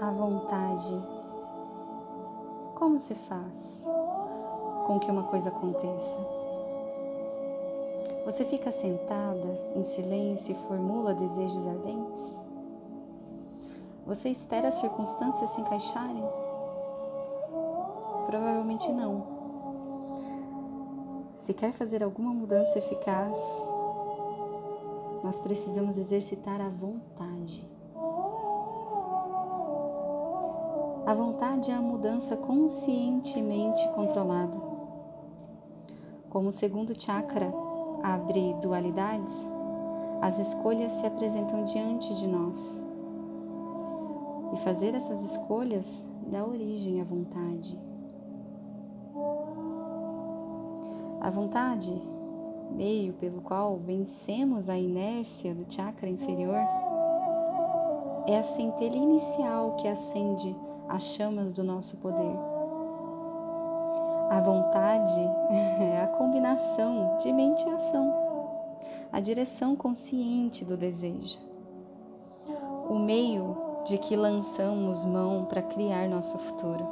à vontade. Como se faz com que uma coisa aconteça? Você fica sentada em silêncio e formula desejos ardentes? Você espera as circunstâncias se encaixarem? Provavelmente não. Se quer fazer alguma mudança eficaz, nós precisamos exercitar a vontade. A vontade é a mudança conscientemente controlada. Como o segundo chakra abre dualidades, as escolhas se apresentam diante de nós. E fazer essas escolhas dá origem à vontade. A vontade, meio pelo qual vencemos a inércia do chakra inferior, é a centelha inicial que acende as chamas do nosso poder. A vontade é a combinação de mente e ação, a direção consciente do desejo, o meio de que lançamos mão para criar nosso futuro.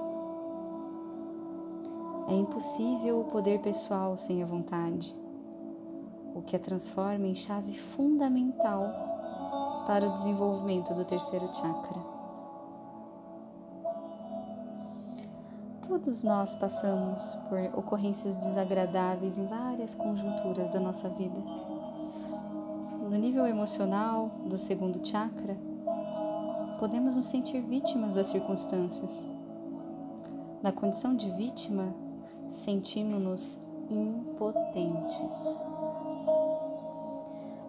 É impossível o poder pessoal sem a vontade, o que a transforma em chave fundamental para o desenvolvimento do terceiro chakra. Todos nós passamos por ocorrências desagradáveis em várias conjunturas da nossa vida. No nível emocional do segundo chakra, podemos nos sentir vítimas das circunstâncias. Na condição de vítima, sentimos-nos impotentes.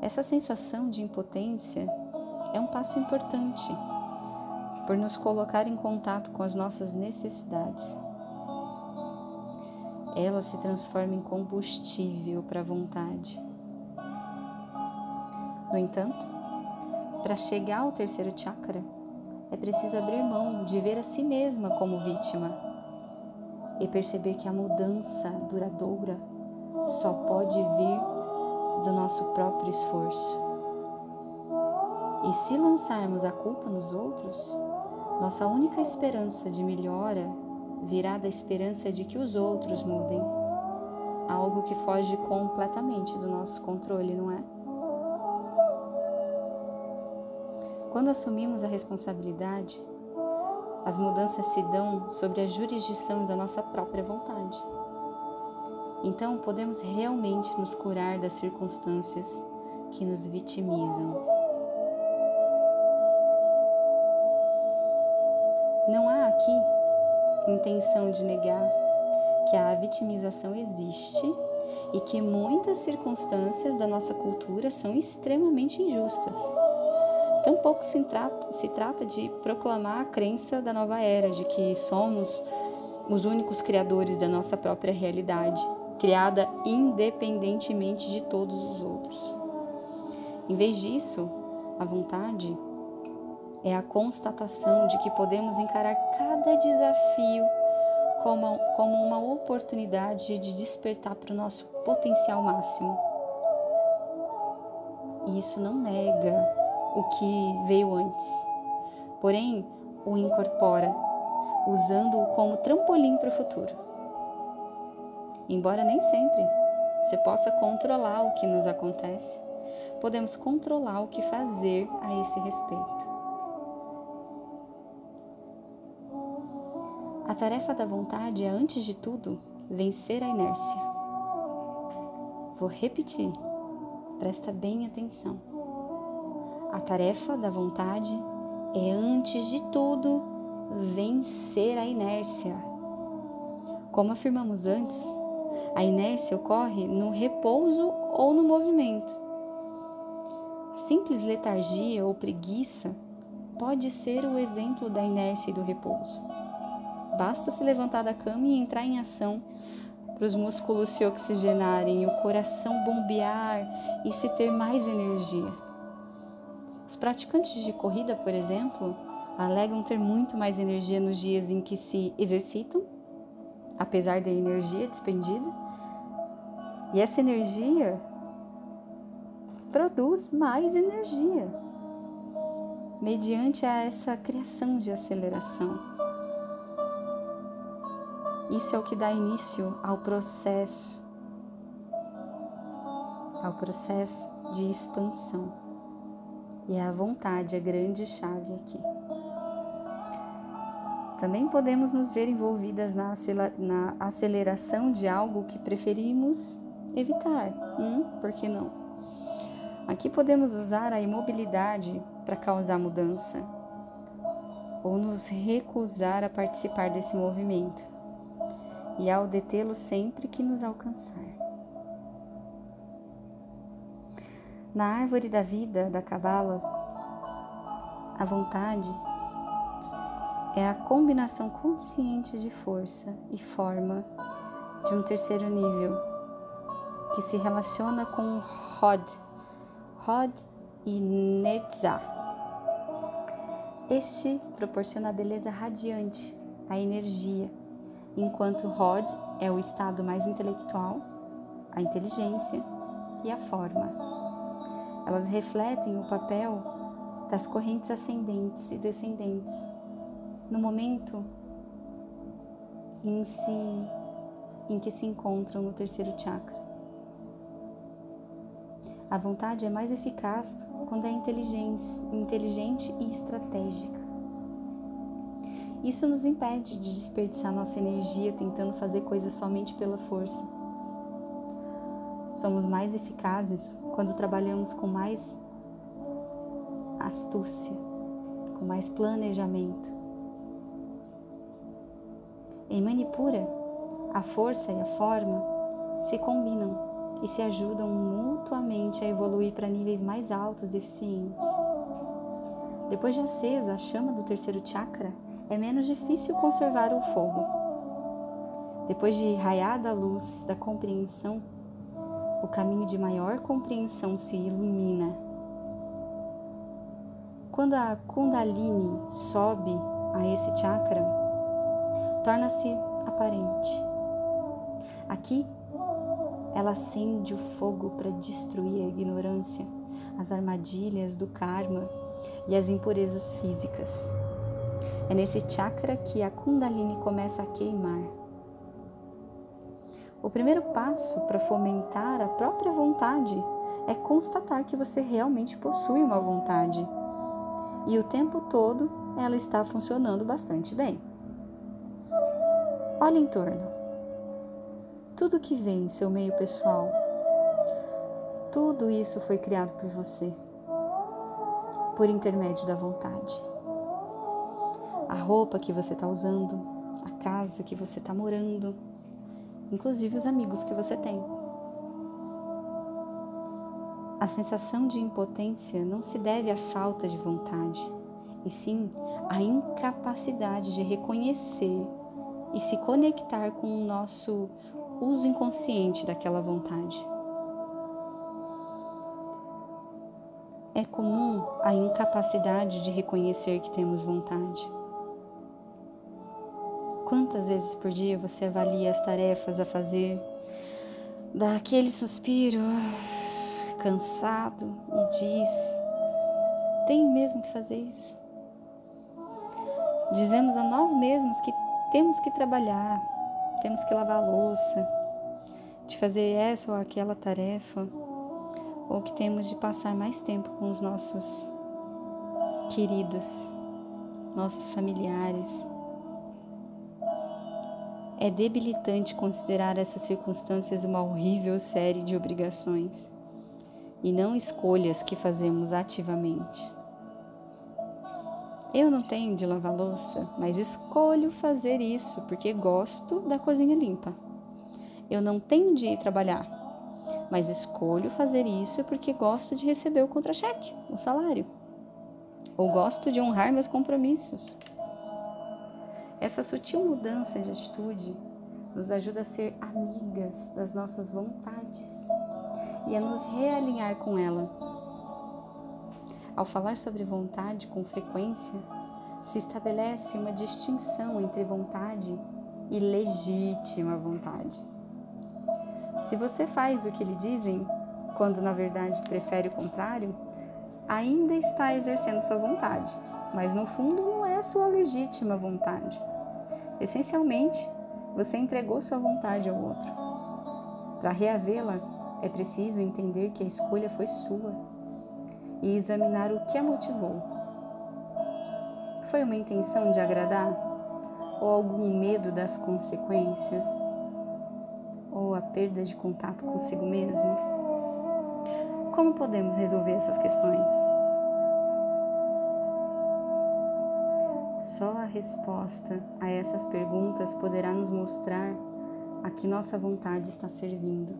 Essa sensação de impotência é um passo importante por nos colocar em contato com as nossas necessidades. Ela se transforma em combustível para a vontade. No entanto, para chegar ao terceiro chakra, é preciso abrir mão de ver a si mesma como vítima e perceber que a mudança duradoura só pode vir do nosso próprio esforço. E se lançarmos a culpa nos outros, nossa única esperança de melhora virá da esperança de que os outros mudem, algo que foge completamente do nosso controle, não é? Quando assumimos a responsabilidade, as mudanças se dão sobre a jurisdição da nossa própria vontade. Então, podemos realmente nos curar das circunstâncias que nos vitimizam. Não há aqui intenção de negar que a vitimização existe e que muitas circunstâncias da nossa cultura são extremamente injustas. Tampouco se trata, se trata de proclamar a crença da nova era, de que somos os únicos criadores da nossa própria realidade, criada independentemente de todos os outros. Em vez disso, a vontade é a constatação de que podemos encarar cada desafio como, como uma oportunidade de despertar para o nosso potencial máximo. E isso não nega o que veio antes, porém o incorpora, usando-o como trampolim para o futuro. Embora nem sempre você possa controlar o que nos acontece, podemos controlar o que fazer a esse respeito. A tarefa da vontade é, antes de tudo, vencer a inércia. Vou repetir, presta bem atenção. A tarefa da vontade é, antes de tudo, vencer a inércia. Como afirmamos antes, a inércia ocorre no repouso ou no movimento. A simples letargia ou preguiça pode ser o exemplo da inércia e do repouso. Basta se levantar da cama e entrar em ação para os músculos se oxigenarem, o coração bombear e se ter mais energia. Os praticantes de corrida, por exemplo, alegam ter muito mais energia nos dias em que se exercitam, apesar da energia despendida. E essa energia produz mais energia. mediante a essa criação de aceleração. Isso é o que dá início ao processo, ao processo de expansão. E é a vontade a grande chave aqui. Também podemos nos ver envolvidas na aceleração de algo que preferimos evitar. Hum, por que não? Aqui podemos usar a imobilidade para causar mudança ou nos recusar a participar desse movimento e ao detê-lo sempre que nos alcançar. Na árvore da vida da Cabala, a vontade é a combinação consciente de força e forma de um terceiro nível que se relaciona com Hod, Hod e Netzah. Este proporciona a beleza radiante, a energia, enquanto Hod é o estado mais intelectual, a inteligência e a forma. Elas refletem o papel das correntes ascendentes e descendentes no momento em, si, em que se encontram no terceiro chakra. A vontade é mais eficaz quando é inteligente e estratégica. Isso nos impede de desperdiçar nossa energia tentando fazer coisas somente pela força. Somos mais eficazes quando trabalhamos com mais astúcia, com mais planejamento. Em Manipura, a força e a forma se combinam e se ajudam mutuamente a evoluir para níveis mais altos e eficientes. Depois de acesa a chama do terceiro chakra, é menos difícil conservar o fogo. Depois de raiada a luz da compreensão, o caminho de maior compreensão se ilumina. Quando a Kundalini sobe a esse chakra, torna-se aparente. Aqui, ela acende o fogo para destruir a ignorância, as armadilhas do karma e as impurezas físicas. É nesse chakra que a Kundalini começa a queimar. O primeiro passo para fomentar a própria vontade é constatar que você realmente possui uma vontade e o tempo todo ela está funcionando bastante bem. Olhe em torno. Tudo que vem em seu meio pessoal, tudo isso foi criado por você, por intermédio da vontade a roupa que você está usando, a casa que você está morando, inclusive os amigos que você tem. A sensação de impotência não se deve à falta de vontade, e sim à incapacidade de reconhecer e se conectar com o nosso uso inconsciente daquela vontade. É comum a incapacidade de reconhecer que temos vontade. Quantas vezes por dia você avalia as tarefas a fazer, dá aquele suspiro, cansado e diz: tem mesmo que fazer isso? Dizemos a nós mesmos que temos que trabalhar, temos que lavar a louça, de fazer essa ou aquela tarefa, ou que temos de passar mais tempo com os nossos queridos, nossos familiares. É debilitante considerar essas circunstâncias uma horrível série de obrigações e não escolhas que fazemos ativamente. Eu não tenho de lavar louça, mas escolho fazer isso porque gosto da cozinha limpa. Eu não tenho de ir trabalhar, mas escolho fazer isso porque gosto de receber o contra-cheque, o salário. Ou gosto de honrar meus compromissos. Essa sutil mudança de atitude nos ajuda a ser amigas das nossas vontades e a nos realinhar com ela. Ao falar sobre vontade com frequência, se estabelece uma distinção entre vontade e legítima vontade. Se você faz o que lhe dizem, quando na verdade prefere o contrário, ainda está exercendo sua vontade, mas no fundo é sua legítima vontade. Essencialmente, você entregou sua vontade ao outro. Para reavê-la, é preciso entender que a escolha foi sua e examinar o que a motivou. Foi uma intenção de agradar? Ou algum medo das consequências? Ou a perda de contato consigo mesmo? Como podemos resolver essas questões? Só a resposta a essas perguntas poderá nos mostrar a que nossa vontade está servindo.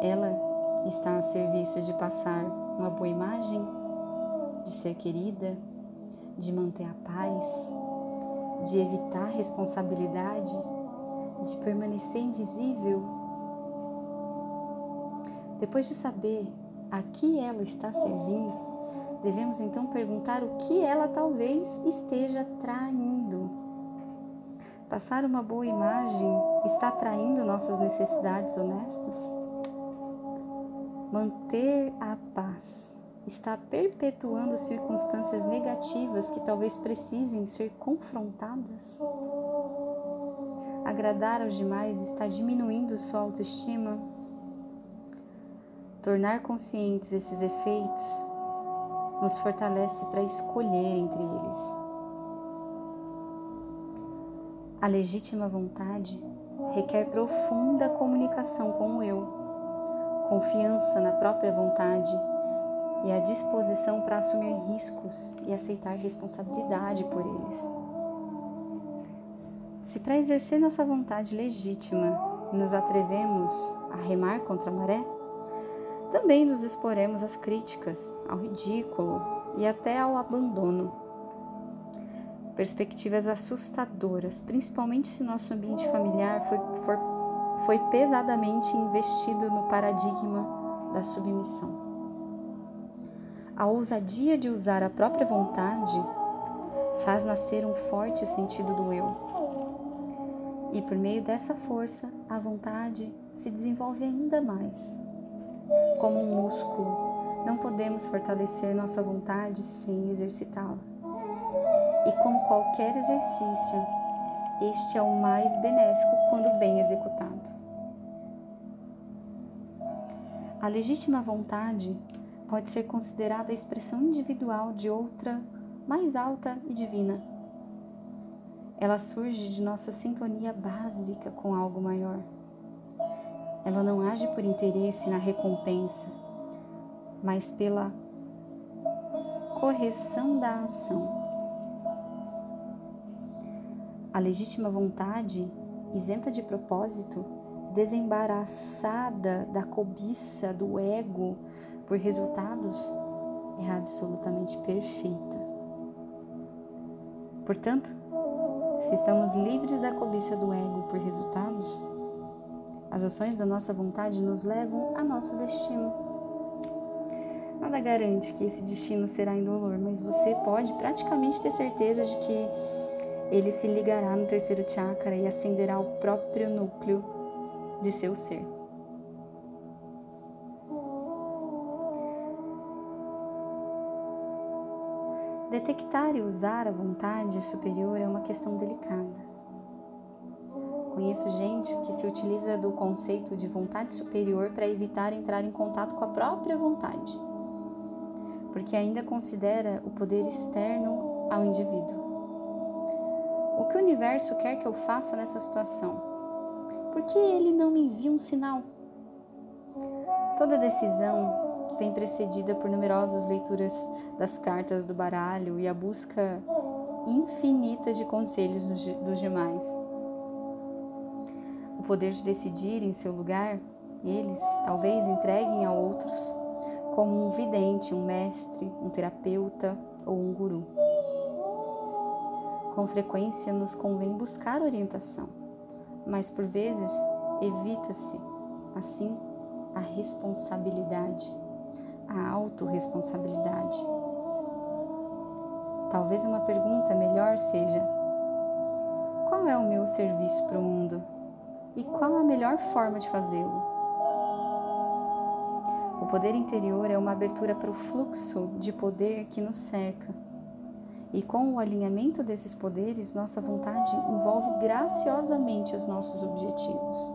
Ela está a serviço de passar uma boa imagem, de ser querida, de manter a paz, de evitar responsabilidade, de permanecer invisível. Depois de saber a que ela está servindo, devemos então perguntar o que ela talvez esteja traindo. Passar uma boa imagem está traindo nossas necessidades honestas? Manter a paz está perpetuando circunstâncias negativas que talvez precisem ser confrontadas? Agradar aos demais está diminuindo sua autoestima? Tornar conscientes esses efeitos nos fortalece para escolher entre eles. A legítima vontade requer profunda comunicação com o eu confiança na própria vontade e a disposição para assumir riscos e aceitar responsabilidade por eles. Se para exercer nossa vontade legítima nos atrevemos a remar contra a maré, também nos exporemos às críticas, ao ridículo e até ao abandono. Perspectivas assustadoras, principalmente se nosso ambiente familiar for foi pesadamente investido no paradigma da submissão. A ousadia de usar a própria vontade faz nascer um forte sentido do eu. E por meio dessa força, a vontade se desenvolve ainda mais. Como um músculo, não podemos fortalecer nossa vontade sem exercitá-la. E como qualquer exercício, este é o mais benéfico quando bem executado. A legítima vontade pode ser considerada a expressão individual de outra mais alta e divina. Ela surge de nossa sintonia básica com algo maior. Ela não age por interesse na recompensa, mas pela correção da ação. A legítima vontade, isenta de propósito, desembaraçada da cobiça, do ego por resultados, é absolutamente perfeita. Portanto, se estamos livres da cobiça do ego por resultados, as ações da nossa vontade nos levam a nosso destino. Nada garante que esse destino será indolor, mas você pode praticamente ter certeza de que ele se ligará no terceiro chakra e acenderá o próprio núcleo de seu ser. Detectar e usar a vontade superior é uma questão delicada. Conheço gente que se utiliza do conceito de vontade superior para evitar entrar em contato com a própria vontade, porque ainda considera o poder externo ao indivíduo. O que o universo quer que eu faça nessa situação? Por que ele não me envia um sinal? Toda decisão vem precedida por numerosas leituras das cartas do baralho e a busca infinita de conselhos dos demais. O poder de decidir em seu lugar, eles talvez entreguem a outros como um vidente, um mestre, um terapeuta ou um guru. Com frequência nos convém buscar orientação, mas por vezes evita-se, assim, a responsabilidade, a autorresponsabilidade. Talvez uma pergunta melhor seja: qual é o meu serviço para o mundo e qual a melhor forma de fazê-lo? O poder interior é uma abertura para o fluxo de poder que nos cerca. E com o alinhamento desses poderes, nossa vontade envolve graciosamente os nossos objetivos.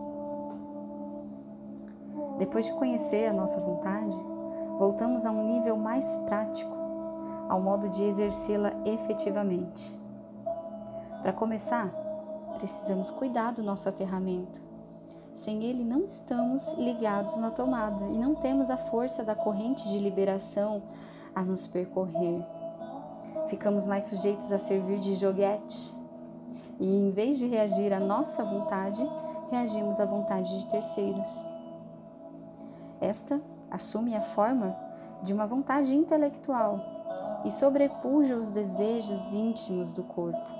Depois de conhecer a nossa vontade, voltamos a um nível mais prático, ao modo de exercê-la efetivamente. Para começar, precisamos cuidar do nosso aterramento. Sem ele, não estamos ligados na tomada e não temos a força da corrente de liberação a nos percorrer. Ficamos mais sujeitos a servir de joguete e, em vez de reagir à nossa vontade, reagimos à vontade de terceiros. Esta assume a forma de uma vontade intelectual e sobrepuja os desejos íntimos do corpo.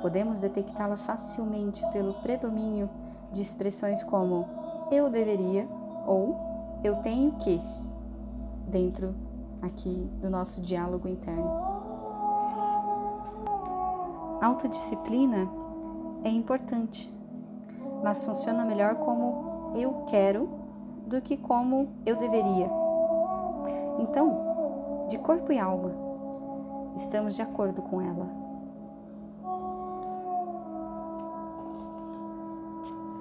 Podemos detectá-la facilmente pelo predomínio de expressões como eu deveria ou eu tenho que dentro aqui do nosso diálogo interno. Autodisciplina é importante, mas funciona melhor como eu quero do que como eu deveria. Então, de corpo e alma, estamos de acordo com ela.